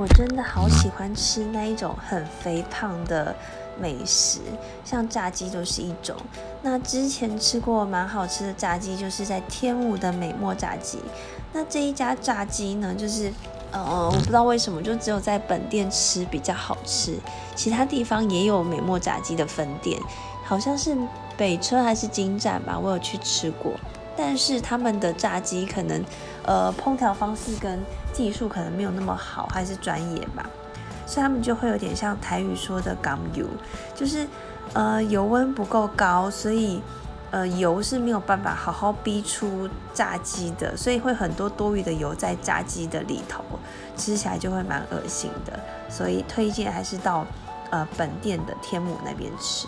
我真的好喜欢吃那一种很肥胖的美食，像炸鸡就是一种。那之前吃过蛮好吃的炸鸡，就是在天舞的美墨炸鸡。那这一家炸鸡呢，就是呃，我不知道为什么，就只有在本店吃比较好吃，其他地方也有美墨炸鸡的分店，好像是北车还是金站吧，我有去吃过。但是他们的炸鸡可能，呃，烹调方式跟技术可能没有那么好，还是专业吧，所以他们就会有点像台语说的“港油”，就是呃油温不够高，所以呃油是没有办法好好逼出炸鸡的，所以会很多多余的油在炸鸡的里头，吃起来就会蛮恶心的，所以推荐还是到呃本店的天母那边吃。